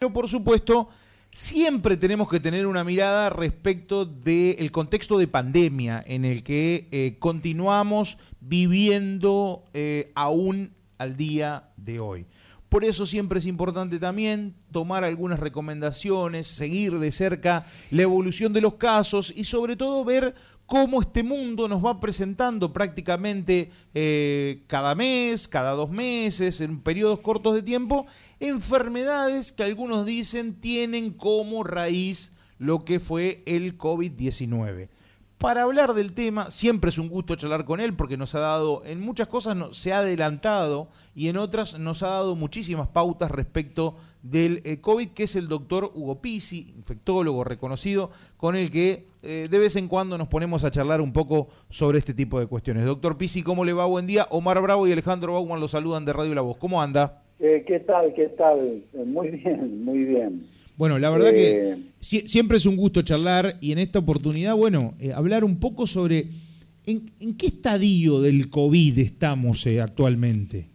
Pero por supuesto, siempre tenemos que tener una mirada respecto del contexto de pandemia en el que eh, continuamos viviendo eh, aún al día de hoy. Por eso siempre es importante también tomar algunas recomendaciones, seguir de cerca la evolución de los casos y sobre todo ver cómo este mundo nos va presentando prácticamente eh, cada mes, cada dos meses, en periodos cortos de tiempo, enfermedades que algunos dicen tienen como raíz lo que fue el COVID-19. Para hablar del tema, siempre es un gusto charlar con él porque nos ha dado, en muchas cosas se ha adelantado y en otras nos ha dado muchísimas pautas respecto del eh, COVID, que es el doctor Hugo Pisi, infectólogo reconocido, con el que eh, de vez en cuando nos ponemos a charlar un poco sobre este tipo de cuestiones. Doctor Pisi, ¿cómo le va? Buen día. Omar Bravo y Alejandro Bauman lo saludan de Radio La Voz. ¿Cómo anda? Eh, ¿Qué tal? ¿Qué tal? Muy bien, muy bien. Bueno, la verdad que siempre es un gusto charlar y en esta oportunidad, bueno, hablar un poco sobre en, en, qué estadio del COVID estamos actualmente.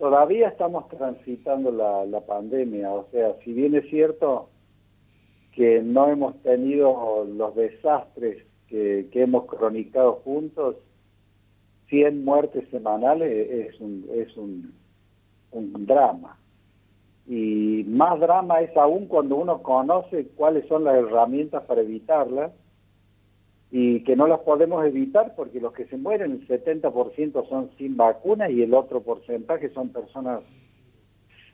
Todavía estamos transitando la, pandemia, o sea, si bien es cierto que no hemos tenido los desastres que, hemos cronicado juntos, 100 muertes semanales es un, es un, un drama. Y más drama es aún cuando uno conoce cuáles son las herramientas para evitarlas y que no las podemos evitar porque los que se mueren, el 70% son sin vacuna y el otro porcentaje son personas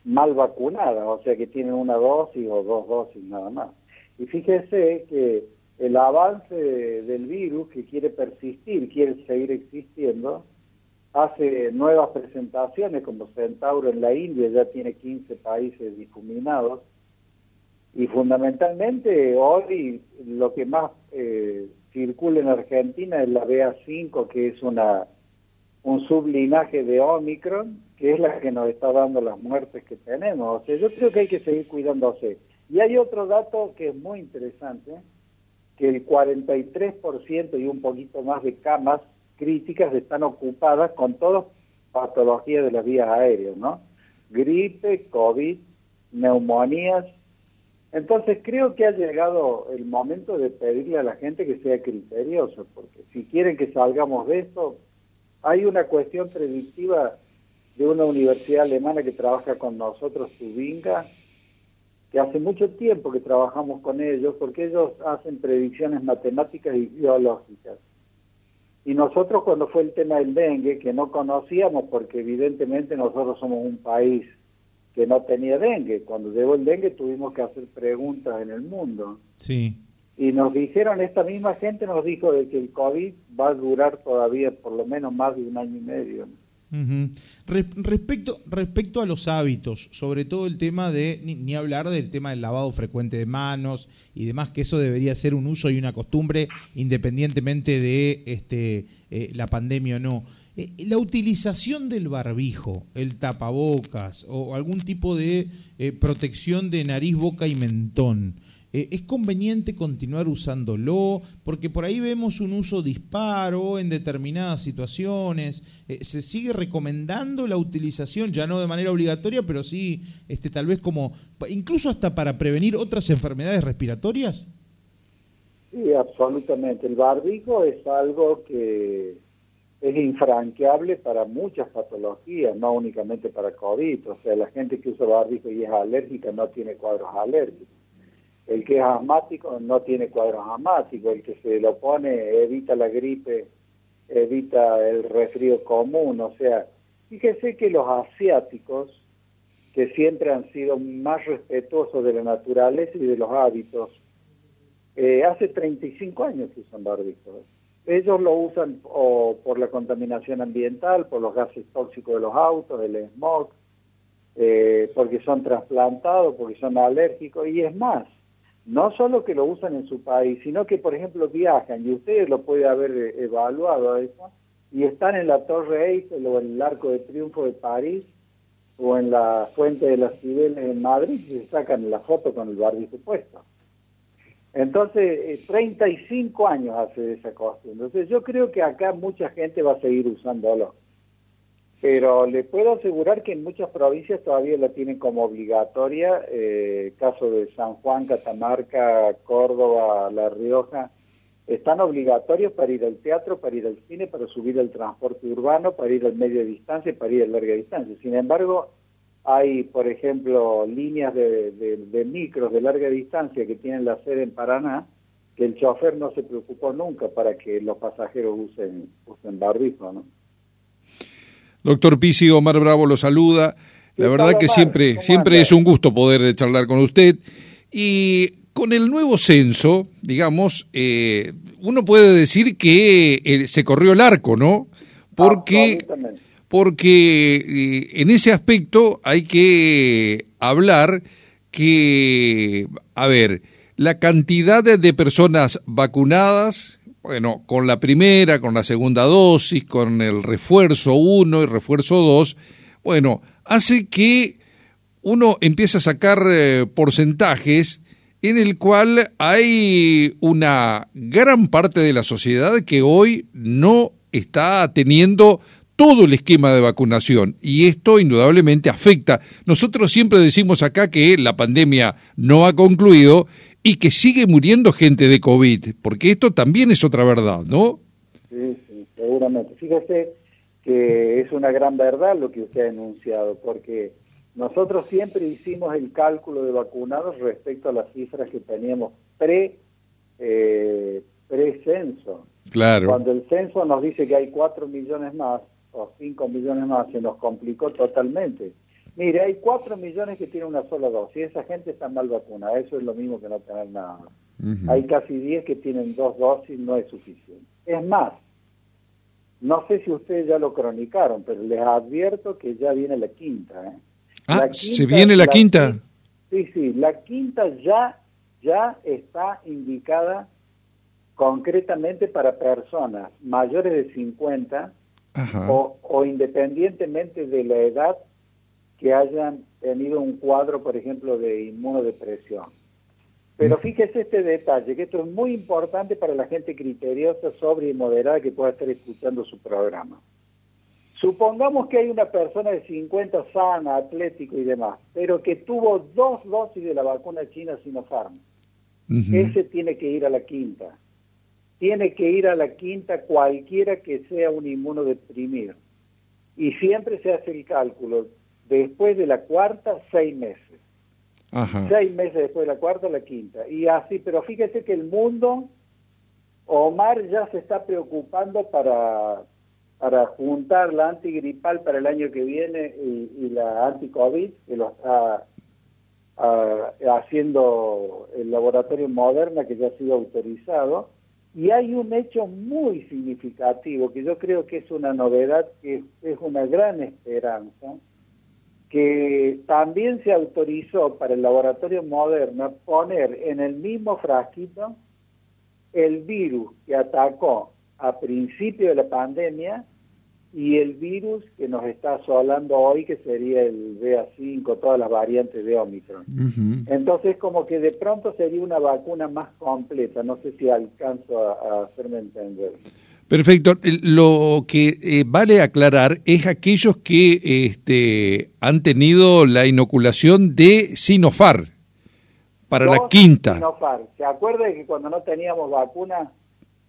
mal vacunadas, o sea que tienen una dosis o dos dosis nada más. Y fíjese que el avance del virus que quiere persistir, quiere seguir existiendo, hace nuevas presentaciones como Centauro en la India, ya tiene 15 países difuminados, y fundamentalmente hoy lo que más eh, circula en Argentina es la BA5, que es una un sublinaje de Omicron, que es la que nos está dando las muertes que tenemos. O sea, yo creo que hay que seguir cuidándose. Y hay otro dato que es muy interesante, que el 43% y un poquito más de camas críticas están ocupadas con todas patologías de las vías aéreas, ¿no? Gripe, COVID, neumonías, entonces creo que ha llegado el momento de pedirle a la gente que sea criterioso, porque si quieren que salgamos de esto, hay una cuestión predictiva de una universidad alemana que trabaja con nosotros, Tubinga, que hace mucho tiempo que trabajamos con ellos, porque ellos hacen predicciones matemáticas y biológicas. Y nosotros cuando fue el tema del dengue, que no conocíamos, porque evidentemente nosotros somos un país que no tenía dengue. Cuando llegó el dengue tuvimos que hacer preguntas en el mundo. Sí. Y nos dijeron, esta misma gente nos dijo de que el COVID va a durar todavía por lo menos más de un año y medio. Respecto, respecto a los hábitos, sobre todo el tema de, ni, hablar del tema del lavado frecuente de manos y demás, que eso debería ser un uso y una costumbre independientemente de este, eh, la pandemia o no. Eh, la utilización del barbijo, el tapabocas o algún tipo de eh, protección de nariz, boca y mentón, eh, ¿es conveniente continuar usándolo? Porque por ahí vemos un uso disparo en determinadas situaciones. ¿Se sigue recomendando la utilización, ya no de manera obligatoria, pero sí este, tal vez como, incluso hasta para prevenir otras enfermedades respiratorias? Sí, absolutamente. El barbijo es algo que es infranqueable para muchas patologías, no únicamente para COVID. O sea, la gente que usa barbijo y es alérgica no tiene cuadros alérgicos. El que es asmático no tiene cuadros asmáticos. El que se lo pone evita la gripe, evita el resfrío común. O sea, fíjese que los asiáticos, que siempre han sido más respetuosos de la naturaleza y de los hábitos, eh, hace 35 años que usan barbijos. Ellos lo usan por la contaminación ambiental, por los gases tóxicos de los autos, el smog, eh, porque son trasplantados, porque son alérgicos, y es más, no solo que lo usan en su país, sino que, por ejemplo, viajan, y ustedes lo pueden haber eh, evaluado eso, y están en la Torre Eiffel o en el Arco de Triunfo de París, o en la Fuente de las Cibeles en Madrid, y se sacan la foto con el barbijo puesto. Entonces, 35 eh, años hace esa costumbre. Entonces, yo creo que acá mucha gente va a seguir usándolo. Pero le puedo asegurar que en muchas provincias todavía la tienen como obligatoria, eh, caso de San Juan, Catamarca, Córdoba, La Rioja, están obligatorios para ir al teatro, para ir al cine, para subir al transporte urbano, para ir al medio de distancia y para ir a larga distancia. Sin embargo, hay, por ejemplo, líneas de, micros de larga distancia que tienen la sede en Paraná, que el chofer no se preocupó nunca para que los pasajeros usen, usen ¿no? Doctor Pisi, Omar Bravo lo saluda. La verdad que siempre, siempre es un gusto poder charlar con usted. Y con el nuevo censo, digamos, eh, uno puede decir que eh, se corrió el arco, ¿no? Porque, porque eh, en ese aspecto hay que hablar que, a ver, la cantidad de personas vacunadas, bueno, con la primera, con la segunda dosis, con el refuerzo 1 y refuerzo 2, bueno, hace que uno empiece a sacar porcentajes en el cual hay una gran parte de la sociedad que hoy no está teniendo todo el esquema de vacunación y esto indudablemente afecta. Nosotros siempre decimos acá que la pandemia no ha concluido y que sigue muriendo gente de COVID, porque esto también es otra verdad, ¿no? Sí, sí, seguramente. Fíjese que es una gran verdad lo que usted ha enunciado, porque nosotros siempre hicimos el cálculo de vacunados respecto a las cifras que teníamos pre, eh, censo. Claro. Cuando el censo nos dice que hay 4 millones más o 5 millones más, se nos complicó totalmente. Mire, hay 4 millones que tienen una sola dosis, esa gente está mal vacunada, eso es lo mismo que no tener nada. Hay casi 10 que tienen dos dosis, no es suficiente. Es más, no sé si ustedes ya lo cronicaron, pero les advierto que ya viene la quinta, ¿eh? Ah, ¿se viene la, quinta? Sí, sí, la quinta ya, ya está indicada concretamente para personas mayores de 50 o, o, independientemente de la edad que hayan tenido un cuadro, por ejemplo, de inmunodepresión. Pero fíjese este detalle, que esto es muy importante para la gente criteriosa, sobria y moderada que pueda estar escuchando su programa. Supongamos que hay una persona de 50 sana, atlético y demás, pero que tuvo dos dosis de la vacuna china Sinopharm. Ese tiene que ir a la quinta. Tiene que ir a la quinta cualquiera que sea un inmunodeprimido. Y siempre se hace el cálculo. Después de la cuarta, seis meses. Seis meses después de la cuarta, la quinta. Y así, pero fíjese que el mundo, Omar ya se está preocupando para para juntar la antigripal para el año que viene y, la anti-COVID, que lo está ah, haciendo el laboratorio Moderna, que ya ha sido autorizado. Y hay un hecho muy significativo, que yo creo que es una novedad, que es una gran esperanza, que también se autorizó para el laboratorio Moderna poner en el mismo frasquito el virus que atacó a principio de la pandemia y el virus que nos está asolando hoy, que sería el BA5, todas las variantes de Omicron. Entonces, como que de pronto sería una vacuna más completa. No sé si alcanzo a, hacerme entender. Perfecto. Lo que eh, vale aclarar es aquellos que este, han tenido la inoculación de Sinofar para la quinta. Sinofar. ¿Se acuerda de que cuando no teníamos vacuna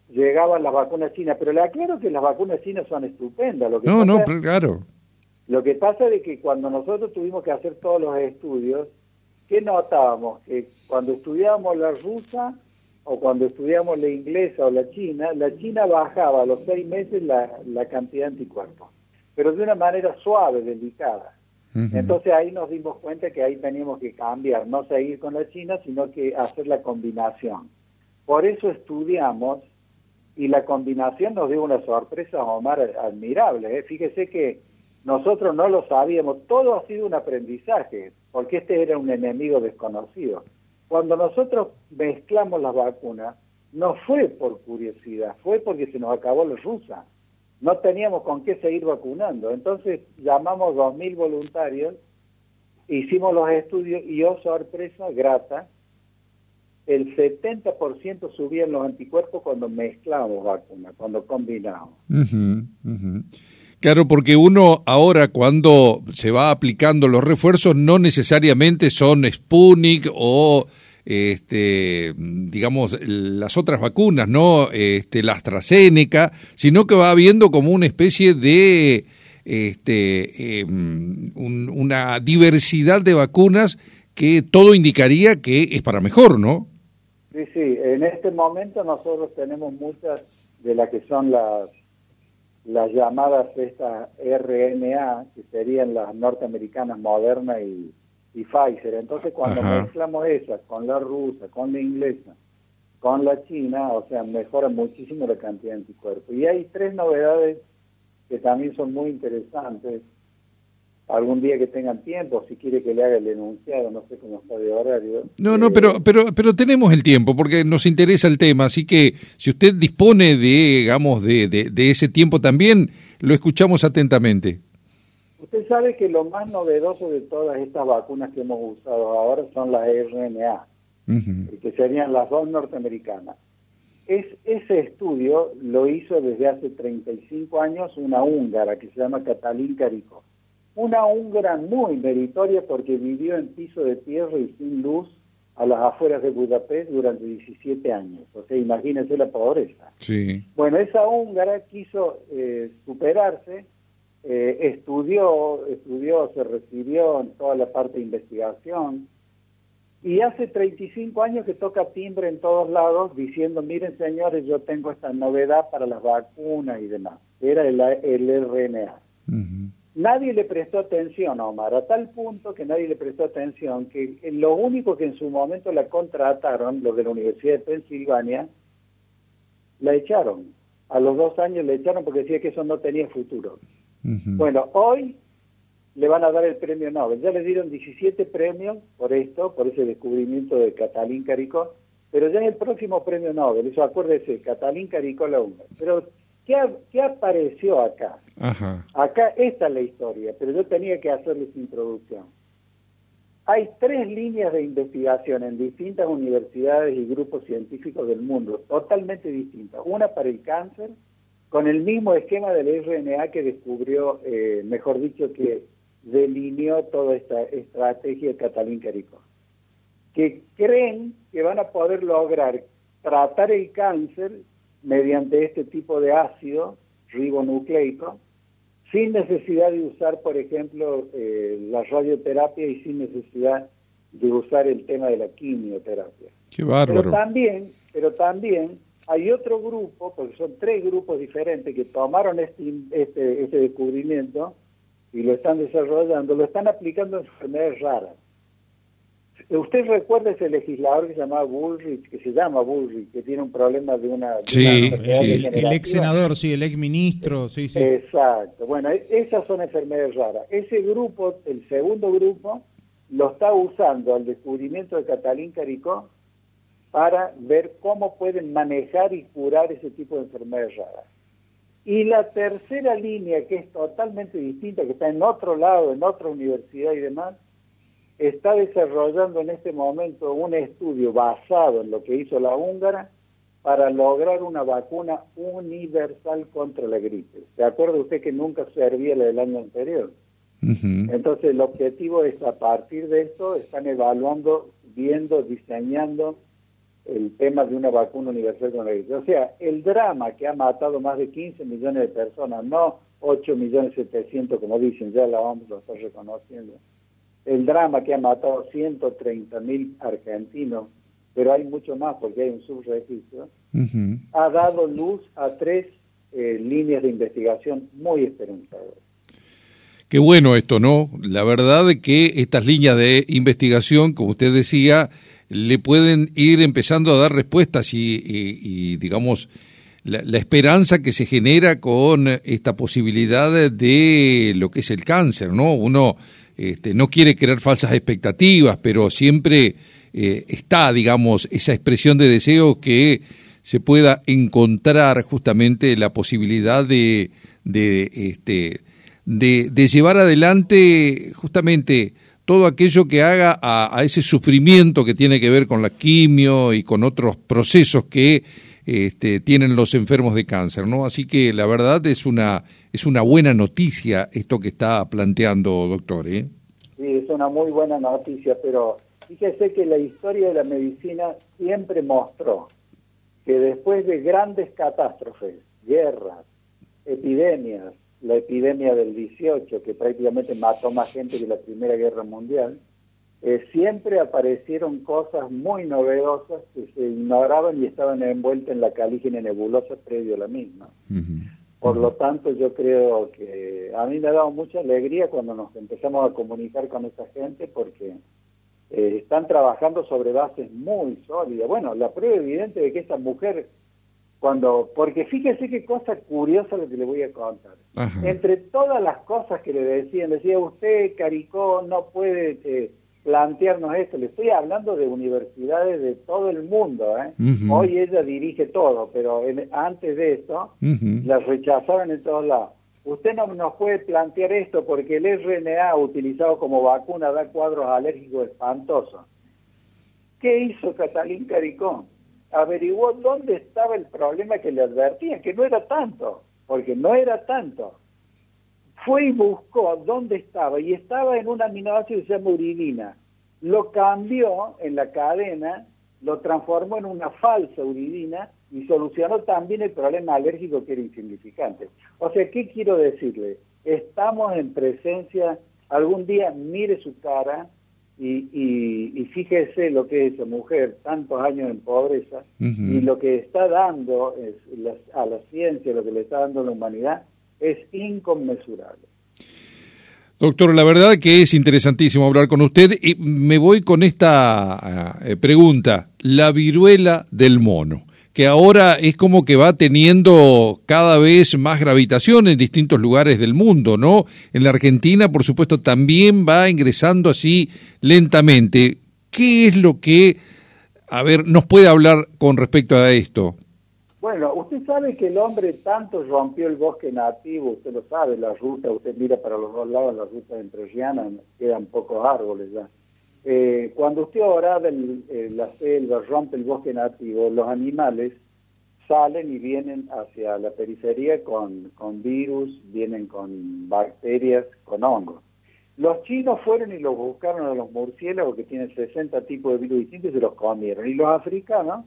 llegaban las vacunas chinas, pero le aclaro que las vacunas chinas son estupendas. Lo que no, no, claro. Lo que pasa es que cuando nosotros tuvimos que hacer todos los estudios, ¿qué notábamos? Que cuando estudiábamos la rusa o cuando estudiábamos la inglesa o la china, la china bajaba a los seis meses la, la cantidad de anticuerpos, pero de una manera suave, delicada. Entonces ahí nos dimos cuenta que ahí teníamos que cambiar, no seguir con la china, sino que hacer la combinación. Por eso estudiamos y la combinación nos dio una sorpresa, Omar, admirable. ¿eh? Fíjese que nosotros no lo sabíamos, todo ha sido un aprendizaje, porque este era un enemigo desconocido. Cuando nosotros mezclamos las vacunas, no fue por curiosidad, fue porque se nos acabó la rusa. No teníamos con qué seguir vacunando. Entonces llamamos 2.000 voluntarios, hicimos los estudios y, oh sorpresa, grata, el 70% subían los anticuerpos cuando mezclamos vacunas, cuando combinamos. Claro, porque uno ahora cuando se va aplicando los refuerzos no necesariamente son Sputnik o este, digamos, las otras vacunas, no este, la AstraZeneca, sino que va habiendo como una especie de este, em, una diversidad de vacunas que todo indicaría que es para mejor, ¿no? Sí, sí, en este momento nosotros tenemos muchas de las que son las las llamadas estas RNA, que serían las norteamericanas Moderna y, y Pfizer. Entonces, cuando mezclamos esas con la rusa, con la inglesa, con la china, o sea, mejora muchísimo la cantidad de anticuerpos. Y hay tres novedades que también son muy interesantes. Algún día que tengan tiempo, si quiere que le haga el enunciado, no sé cómo está de horario. No, no, pero, pero, pero tenemos el tiempo porque nos interesa el tema, así que si usted dispone de, digamos, de, de ese tiempo también, lo escuchamos atentamente. Usted sabe que lo más novedoso de todas estas vacunas que hemos usado ahora son las RNA, que serían las dos norteamericanas. Es, ese estudio lo hizo desde hace 35 años una húngara que se llama Catalín Carico. Una húngara muy meritoria porque vivió en piso de tierra y sin luz a las afueras de Budapest durante 17 años. O sea, imagínense la pobreza. Sí. Bueno, esa húngara quiso eh, superarse eh, estudió, estudió, se recibió en toda la parte de investigación y hace 35 años que toca timbre en todos lados diciendo, miren señores, yo tengo esta novedad para las vacunas y demás. Era el, el RNA. Nadie le prestó atención a Omar, a tal punto que nadie le prestó atención que lo único que en su momento la contrataron, los de la Universidad de Pensilvania, la echaron. A los dos años la echaron porque decía que eso no tenía futuro. Bueno, hoy le van a dar el premio Nobel. Ya le dieron 17 premios por esto, por ese descubrimiento de Catalín Caricó, pero ya es el próximo premio Nobel. Eso acuérdese, Catalín Caricó la UNA. Pero, ¿qué, ¿qué, apareció acá? Acá, esta es la historia, pero yo tenía que hacerles introducción. Hay tres líneas de investigación en distintas universidades y grupos científicos del mundo, totalmente distintas. Una para el cáncer, con el mismo esquema del RNA que descubrió, eh, mejor dicho, que delineó toda esta estrategia de Catalín Caricó, que creen que van a poder lograr tratar el cáncer mediante este tipo de ácido ribonucleico, sin necesidad de usar, por ejemplo, eh, la radioterapia y sin necesidad de usar el tema de la quimioterapia. Qué bárbaro. Pero también, pero también hay otro grupo, porque son tres grupos diferentes que tomaron este, este, este, descubrimiento y lo están desarrollando, lo están aplicando en enfermedades raras. Usted recuerda ese legislador que se llamaba Bullrich, que se llama Bullrich, que tiene un problema de una... Sí, el ex senador, sí, el ex ministro, sí, sí. Exacto. Bueno, e, esas son enfermedades raras. Ese grupo, el segundo grupo, lo está usando al descubrimiento de Catalín Caricó para ver cómo pueden manejar y curar ese tipo de enfermedades raras. Y la tercera línea, que es totalmente distinta, que está en otro lado, en otra universidad y demás, está desarrollando en este momento un estudio basado en lo que hizo la húngara para lograr una vacuna universal contra la gripe. ¿Se acuerda usted que nunca servía la del año anterior? Entonces el objetivo es a partir de esto, están evaluando, viendo, diseñando el tema de una vacuna universal con la O sea, el drama que ha matado más de 15 millones de personas, no 8 millones 700 como dicen, ya la OMS lo está reconociendo. El drama que ha matado 130 mil argentinos, pero hay mucho más porque hay un subregistro, ha dado luz a tres eh, líneas de investigación muy esperanzadoras. Qué bueno esto, ¿no? La verdad es que estas líneas de investigación, como usted decía, le pueden ir empezando a dar respuestas y, digamos, la, esperanza que se genera con esta posibilidad de lo que es el cáncer, ¿no? Uno este, no quiere crear falsas expectativas, pero siempre eh, está, digamos, esa expresión de deseo que se pueda encontrar justamente la posibilidad de, de, este, de, de llevar adelante justamente todo aquello que haga a, ese sufrimiento que tiene que ver con la quimio y con otros procesos que este, tienen los enfermos de cáncer, ¿no? Así que la verdad es una, es una buena noticia esto que está planteando, doctor, ¿eh? Sí, es una muy buena noticia, pero fíjese que la historia de la medicina siempre mostró que después de grandes catástrofes, guerras, epidemias, la epidemia del 18, que prácticamente mató más gente que la Primera Guerra Mundial, eh, siempre aparecieron cosas muy novedosas que se ignoraban y estaban envueltas en la calígena nebulosa previo a la misma. Por lo tanto, yo creo que a mí me ha dado mucha alegría cuando nos empezamos a comunicar con esta gente porque eh, están trabajando sobre bases muy sólidas. Bueno, la prueba evidente de que esta mujer, cuando, porque fíjese qué cosa curiosa lo que le voy a contar. Entre todas las cosas que le decían, decía usted, Caricó, no puede eh, plantearnos esto. Le estoy hablando de universidades de todo el mundo. ¿eh? Hoy ella dirige todo, pero antes de esto la rechazaban en todos lados. Usted no nos puede plantear esto porque el RNA utilizado como vacuna da cuadros alérgicos espantosos. ¿Qué hizo Catalín Caricón? Averiguó dónde estaba el problema que le advertían, que no era tanto, porque no era tanto. Fue y buscó dónde estaba, y estaba en un aminoácido que se llama uridina. Lo cambió en la cadena, lo transformó en una falsa uridina y solucionó también el problema alérgico que era insignificante. O sea, ¿qué quiero decirle? Estamos en presencia, algún día mire su cara y, fíjese lo que es esa mujer, tantos años en pobreza, y lo que está dando a la ciencia, lo que le está dando a la humanidad, es inconmensurable. Doctor, la verdad que es interesantísimo hablar con usted y me voy con esta eh, pregunta, la viruela del mono que ahora es como que va teniendo cada vez más gravitación en distintos lugares del mundo, ¿no? En la Argentina, por supuesto, también va ingresando así lentamente. ¿Qué es lo que, a ver, nos puede hablar con respecto a esto? Bueno, usted sabe que el hombre tanto rompió el bosque nativo, usted lo sabe, la ruta, usted mira para los dos lados, la ruta de entre quedan pocos árboles ya. Eh, cuando usted orada en la selva, rompe el bosque nativo, los animales salen y vienen hacia la periferia con, con virus, vienen con bacterias, con hongos. Los chinos fueron y los buscaron a los murciélagos que tienen 60 tipos de virus distintos y se los comieron. Y los africanos,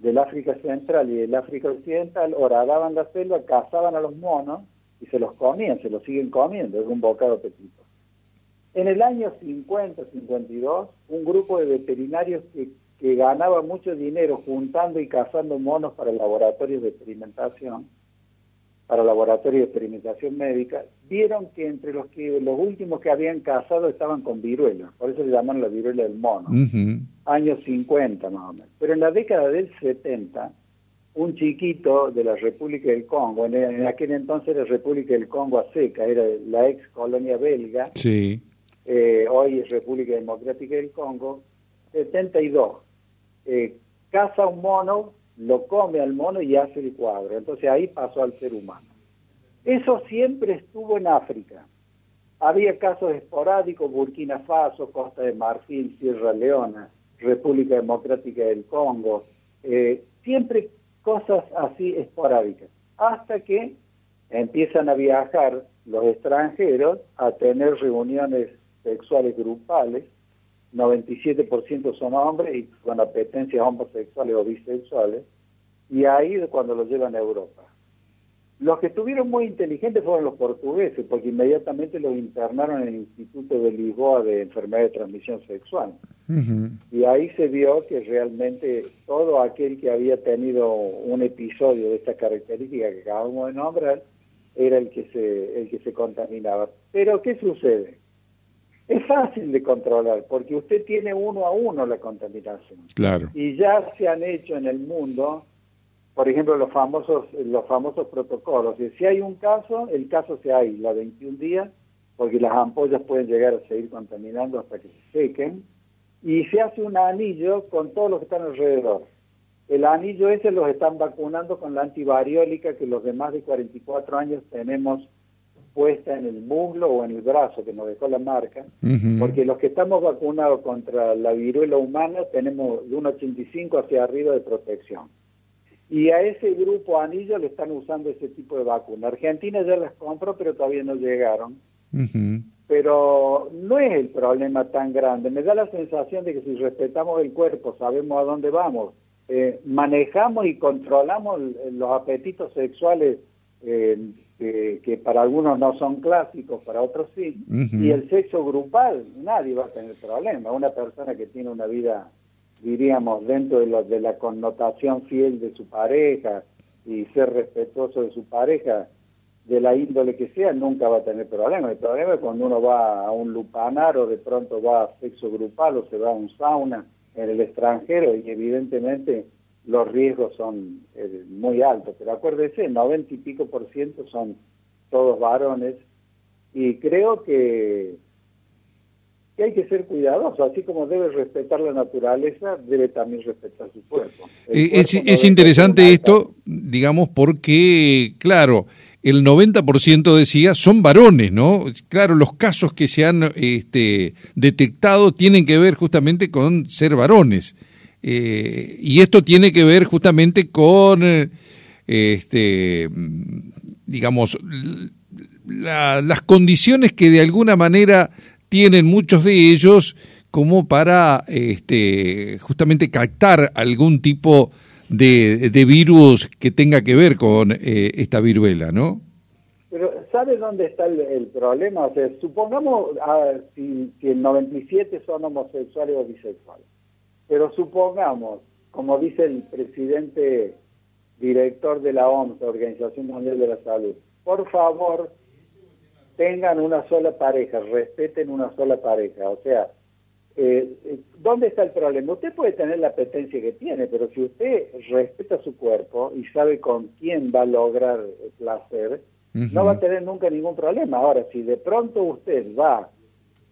del África Central y del África Occidental, horadaban la selva, cazaban a los monos y se los comían, se los siguen comiendo, es un bocado apetito. En el año 50-52, un grupo de veterinarios que, ganaba mucho dinero juntando y cazando monos para laboratorios de experimentación, para laboratorios de experimentación médica, vieron que entre los que los últimos que habían cazado estaban con viruela, por eso le llaman la viruela del mono, años 50 más o menos. Pero en la década del 70, un chiquito de la República del Congo, en, aquel entonces era República del Congo a seca, era la ex colonia belga, sí eh, hoy es República Democrática del Congo, 72. Eh, caza un mono, lo come al mono y hace el cuadro. Entonces ahí pasó al ser humano. Eso siempre estuvo en África. Había casos esporádicos, Burkina Faso, Costa de Marfil, Sierra Leona, República Democrática del Congo, eh, siempre cosas así esporádicas, hasta que empiezan a viajar los extranjeros a tener reuniones sexuales grupales, 97% son hombres y con apetencias homosexuales o bisexuales, y ahí es cuando los llevan a Europa. Los que estuvieron muy inteligentes fueron los portugueses, porque inmediatamente los internaron en el Instituto de Lisboa de Enfermedad de Transmisión Sexual. Y ahí se vio que realmente todo aquel que había tenido un episodio de esta característica que acabamos de nombrar, era el que se, el que se contaminaba. Pero, ¿qué sucede? Es fácil de controlar porque usted tiene uno a uno la contaminación. Claro. Y ya se han hecho en el mundo, por ejemplo, los famosos los famosos protocolos. Si hay un caso, el caso se aísla 21 días porque las ampollas pueden llegar a seguir contaminando hasta que se sequen. Y se hace un anillo con todos los que están alrededor. El anillo ese los están vacunando con la antivariólica que los de más de 44 años tenemos puesta en el muslo o en el brazo que nos dejó la marca, porque los que estamos vacunados contra la viruela humana tenemos de un 85 hacia arriba de protección. Y a ese grupo anillo le están usando ese tipo de vacuna. Argentina ya las compró, pero todavía no llegaron. Pero no es el problema tan grande. Me da la sensación de que si respetamos el cuerpo, sabemos a dónde vamos, eh, manejamos y controlamos los apetitos sexuales eh, que para algunos no son clásicos, para otros sí, y el sexo grupal, nadie va a tener problema. Una persona que tiene una vida, diríamos, dentro de, lo, de la connotación fiel de su pareja y ser respetuoso de su pareja, de la índole que sea, nunca va a tener problema. El problema es cuando uno va a un lupanar o de pronto va a sexo grupal o se va a un sauna en el extranjero y evidentemente los riesgos son eh, muy altos. Pero acuérdese, 90 y pico por ciento son todos varones y creo que, que hay que ser cuidadoso, así como debe respetar la naturaleza, debe también respetar su cuerpo. Es, es interesante esto, digamos, porque, claro, el 90% decía son varones, ¿no? Claro, los casos que se han este, detectado tienen que ver justamente con ser varones. Eh, y esto tiene que ver justamente con, este, digamos, las condiciones que de alguna manera tienen muchos de ellos como para este, justamente captar algún tipo de, virus que tenga que ver con eh, esta viruela, ¿no? Pero ¿sabe dónde está el, problema? O sea, supongamos si, si el 97 son homosexuales o bisexuales pero supongamos, como dice el presidente director de la OMS, Organización Mundial de la Salud, por favor, tengan una sola pareja, respeten una sola pareja. O sea, eh, eh, ¿dónde está el problema? Usted puede tener la apetencia que tiene, pero si usted respeta su cuerpo y sabe con quién va a lograr el placer, no va a tener nunca ningún problema. Ahora, si de pronto usted va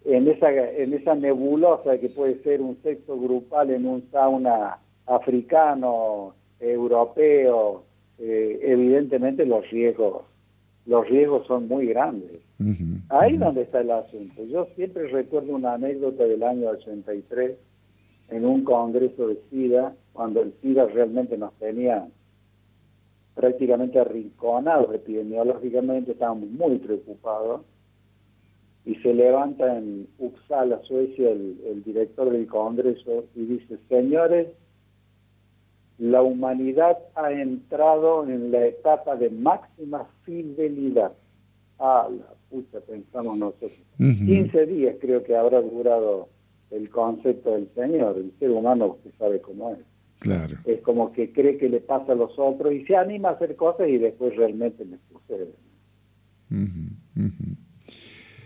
en esa, en esa nebulosa que puede ser un sexo grupal en un sauna africano, europeo, eh, evidentemente los riesgos, los riesgos son muy grandes. Ahí donde está el asunto. Yo siempre recuerdo una anécdota del año 83 en un congreso de SIDA, cuando el SIDA realmente nos tenía prácticamente arrinconados epidemiológicamente, estábamos muy preocupados y se levanta en Uppsala, Suecia, el, director del Congreso y dice, señores, la humanidad ha entrado en la etapa de máxima fidelidad. Ah, la puta, pensamos nosotros. 15 días creo que habrá durado el concepto del Señor. El ser humano usted sabe cómo es. Claro. Es como que cree que le pasa a los otros y se anima a hacer cosas y después realmente le sucede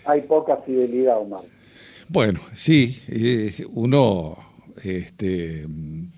hay poca fidelidad humana. Bueno, sí, uno este,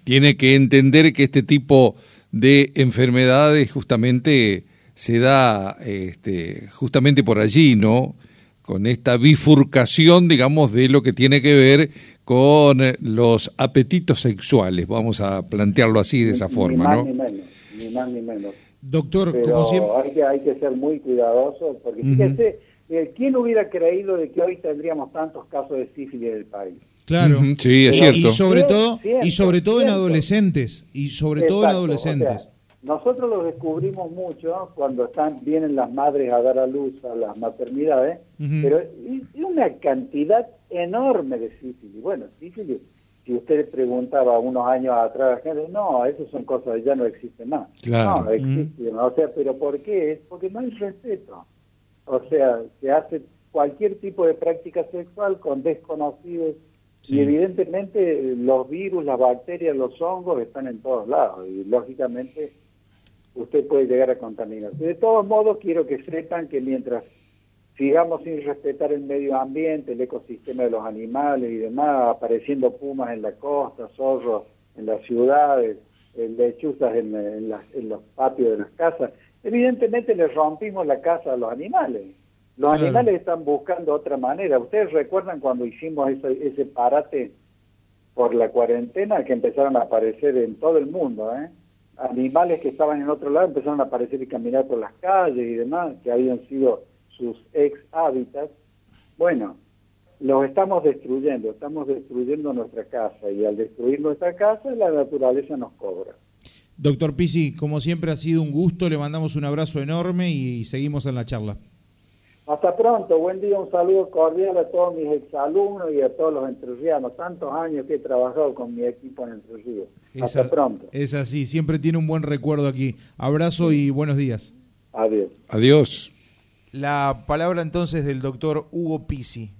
tiene que entender que este tipo de enfermedades justamente se da este, justamente por allí, ¿no? Con esta bifurcación, digamos, de lo que tiene que ver con los apetitos sexuales, vamos a plantearlo así de esa forma, más ¿no? Ni menos, ni más ni menos. Doctor, como siempre... hay, que, hay que ser muy cuidadoso, porque fíjese, eh, ¿quién hubiera creído de que hoy tendríamos tantos casos de sífilis en el país? Claro, sí, es cierto. Y sobre todo, y sobre todo en adolescentes, y sobre todo en adolescentes. Nosotros lo descubrimos mucho cuando están vienen las madres a dar a luz a las maternidades, pero hay una cantidad enorme de sífilis. Bueno, sífilis, si usted preguntaba unos años atrás, gente, no, eso son cosas ya no existen más. Claro. No, existen. O sea, pero ¿por qué? Es porque no hay respeto. O sea, se hace cualquier tipo de práctica sexual con desconocidos y evidentemente los virus, las bacterias, los hongos están en todos lados y lógicamente usted puede llegar a contaminarse. De todos modos, quiero que sepan que mientras sigamos sin respetar el medio ambiente, el ecosistema de los animales y demás, apareciendo pumas en la costa, zorros en las ciudades, lechuzas en, en los patios de las casas, evidentemente le rompimos la casa a los animales. Los animales están buscando otra manera. Ustedes recuerdan cuando hicimos ese, ese parate por la cuarentena que empezaron a aparecer en todo el mundo, ¿eh? Animales que estaban en otro lado empezaron a aparecer y caminar por las calles y demás, que habían sido sus ex hábitats. Bueno, los estamos destruyendo, estamos destruyendo nuestra casa y al destruir nuestra casa la naturaleza nos cobra. Doctor Pisi, como siempre ha sido un gusto, le mandamos un abrazo enorme y seguimos en la charla. Hasta pronto, buen día, un saludo cordial a todos mis exalumnos y a todos los entrerrianos. Tantos años que he trabajado con mi equipo en Entre Ríos. Hasta pronto. Es así, siempre tiene un buen recuerdo aquí. Abrazo y buenos días. Adiós. Adiós. La palabra entonces del doctor Hugo Pisi.